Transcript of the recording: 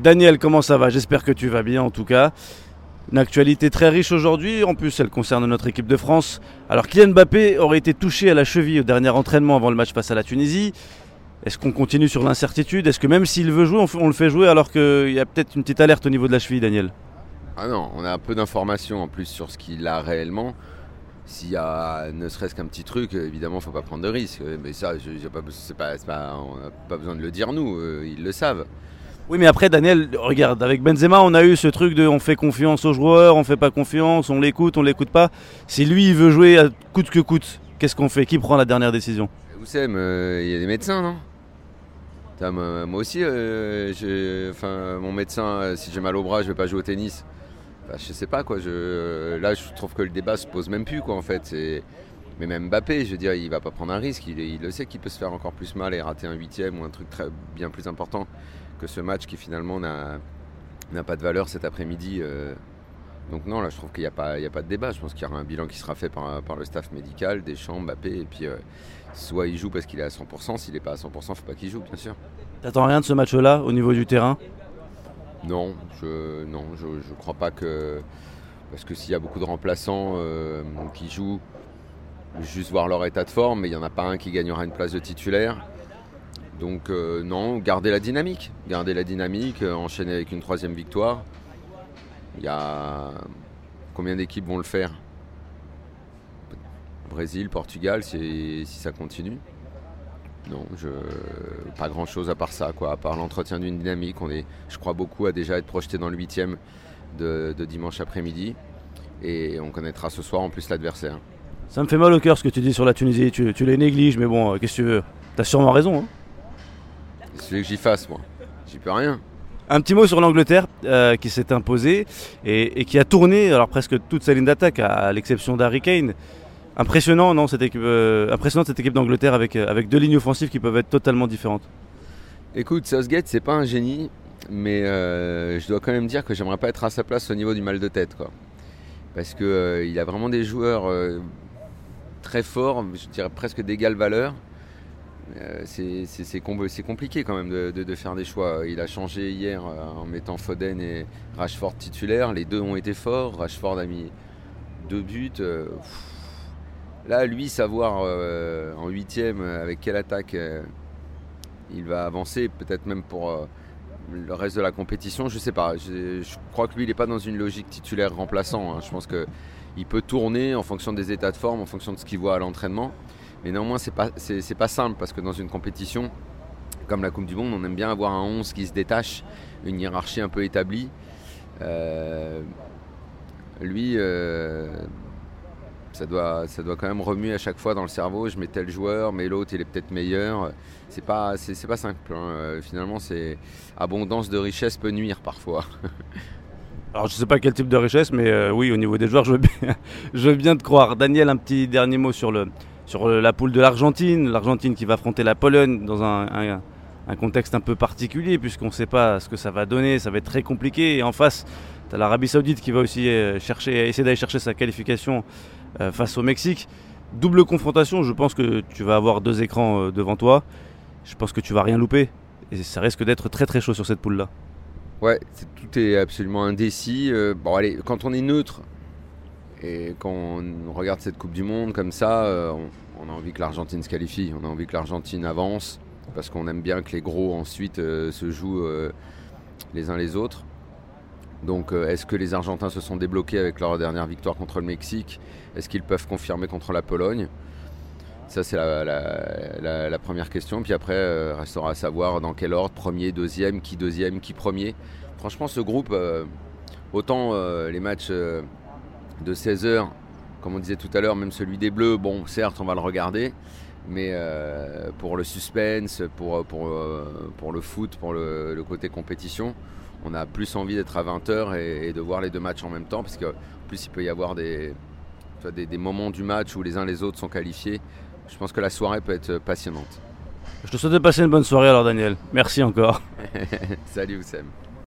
Daniel, comment ça va? J'espère que tu vas bien en tout cas. Une actualité très riche aujourd'hui, en plus elle concerne notre équipe de France. Alors Kylian Mbappé aurait été touché à la cheville au dernier entraînement avant le match face à la Tunisie. Est-ce qu'on continue sur l'incertitude? Est-ce que même s'il veut jouer, on le fait jouer alors qu'il y a peut-être une petite alerte au niveau de la cheville, Daniel? Ah non, on a un peu d'informations en plus sur ce qu'il a réellement. S'il y a ne serait-ce qu'un petit truc, évidemment, il ne faut pas prendre de risques. Mais ça, pas, on n'a pas besoin de le dire nous, ils le savent. Oui, mais après, Daniel, regarde, avec Benzema, on a eu ce truc de on fait confiance aux joueurs, on fait pas confiance, on l'écoute, on l'écoute pas. Si lui, il veut jouer à coûte que coûte, qu'est-ce qu'on fait? Qui prend la dernière décision? Vous savez, il y a des médecins, non? Moi aussi, euh, mon médecin, euh, si j'ai mal au bras, je vais pas jouer au tennis. Je je sais pas quoi. Je, là, je trouve que le débat se pose même plus quoi en fait. Mais même Mbappé, je veux dire, il va pas prendre un risque. Il, il le sait qu'il peut se faire encore plus mal et rater un huitième ou un truc très, bien plus important que ce match qui finalement n'a pas de valeur cet après-midi. Euh. donc non, là je trouve qu'il n'y a, pas, a pas de débat. Je pense qu'il y aura un bilan qui sera fait par, par le staff médical, Deschamps, Mbappé, et puis euh, soit il joue parce qu'il est à 100%, s'il n'est pas à 100%, il ne faut pas qu'il joue, bien sûr. T'attends rien de ce match-là au niveau du terrain? Non, je non, je, crois pas que... Parce que s'il y a beaucoup de remplaçants euh, qui jouent, juste voir leur état de forme, mais il n'y en a pas un qui gagnera une place de titulaire. Donc euh, non, garder la dynamique. Garder la dynamique, euh, enchaîner avec une troisième victoire. Il y a combien d'équipes vont le faire? Brésil, Portugal, si, ça continue. Non, je, pas grand chose à part ça, quoi, à part l'entretien d'une dynamique. On est, je crois beaucoup à déjà être projeté dans le huitième de, de dimanche après-midi. Et on connaîtra ce soir en plus l'adversaire. Ça me fait mal au cœur ce que tu dis sur la Tunisie. Tu, les négliges, mais bon, euh, qu'est-ce que tu veux? T'as sûrement raison. Hein c'est que j'y fasse, moi? J'y peux rien. Un petit mot sur l'Angleterre euh, qui s'est imposée et, qui a tourné alors presque toute sa ligne d'attaque, à, l'exception d'Harry Kane. Impressionnant, non, cette équipe, euh, cette équipe d'Angleterre avec, avec deux lignes offensives qui peuvent être totalement différentes. Écoute, Southgate, c'est pas un génie, mais je dois quand même dire que j'aimerais pas être à sa place au niveau du mal de tête, quoi. Parce que il a vraiment des joueurs très forts, je dirais presque d'égale valeur. Euh, c'est compliqué quand même de, faire des choix. Il a changé hier euh, en mettant Foden et Rashford titulaire. Les deux ont été forts. Rashford a mis deux buts. Euh, là, lui, savoir en huitième avec quelle attaque il va avancer, peut-être même pour le reste de la compétition, je sais pas. Je, crois que lui, il n'est pas dans une logique titulaire remplaçant. Hein. Je pense qu'il peut tourner en fonction des états de forme, en fonction de ce qu'il voit à l'entraînement. Mais néanmoins, c'est pas, pas simple parce que dans une compétition comme la Coupe du Monde, on aime bien avoir un 11 qui se détache, une hiérarchie un peu établie. Euh, lui, euh, ça, doit, ça doit quand même remuer à chaque fois dans le cerveau. Je mets tel joueur, mais l'autre, il est peut-être meilleur. C'est pas, c'est, pas simple. Hein. Euh, finalement, c'est abondance de richesse peut nuire parfois. Alors je sais pas quel type de richesse, mais oui, au niveau des joueurs, je veux, bien, te croire. Daniel, un petit dernier mot sur le, sur la poule de l'Argentine, l'Argentine qui va affronter la Pologne dans un, contexte un peu particulier puisqu'on ne sait pas ce que ça va donner, ça va être très compliqué. Et en face, tu as l'Arabie Saoudite qui va aussi euh, chercher, essayer d'aller chercher sa qualification euh, face au Mexique. Double confrontation, je pense que tu vas avoir deux écrans euh, devant toi. Je pense que tu vas rien louper. Et ça risque d'être très très chaud sur cette poule-là. Ouais, tout est absolument indécis. bon allez, quand on est neutre, et quand on regarde cette Coupe du Monde comme ça, on a envie que l'Argentine se qualifie, on a envie que l'Argentine avance, parce qu'on aime bien que les gros ensuite euh, se jouent euh, les uns les autres. Donc euh, est-ce que les Argentins se sont débloqués avec leur dernière victoire contre le Mexique? Est-ce qu'ils peuvent confirmer contre la Pologne? Ça c'est la, première question. Puis après, restera à savoir dans quel ordre, premier, deuxième, qui deuxième, qui premier. Franchement ce groupe, autant les matchs de 16 heures comme on disait tout à l'heure, même celui des Bleus, bon, certes, on va le regarder, mais euh, pour le suspense, pour, pour, euh, pour le foot, pour le, côté compétition, on a plus envie d'être à 20h et, de voir les deux matchs en même temps, parce qu'en plus, il peut y avoir des, des, moments du match où les uns les autres sont qualifiés. Je pense que la soirée peut être passionnante. Je te souhaite de passer une bonne soirée alors, Daniel. Merci encore. Salut, Oussem.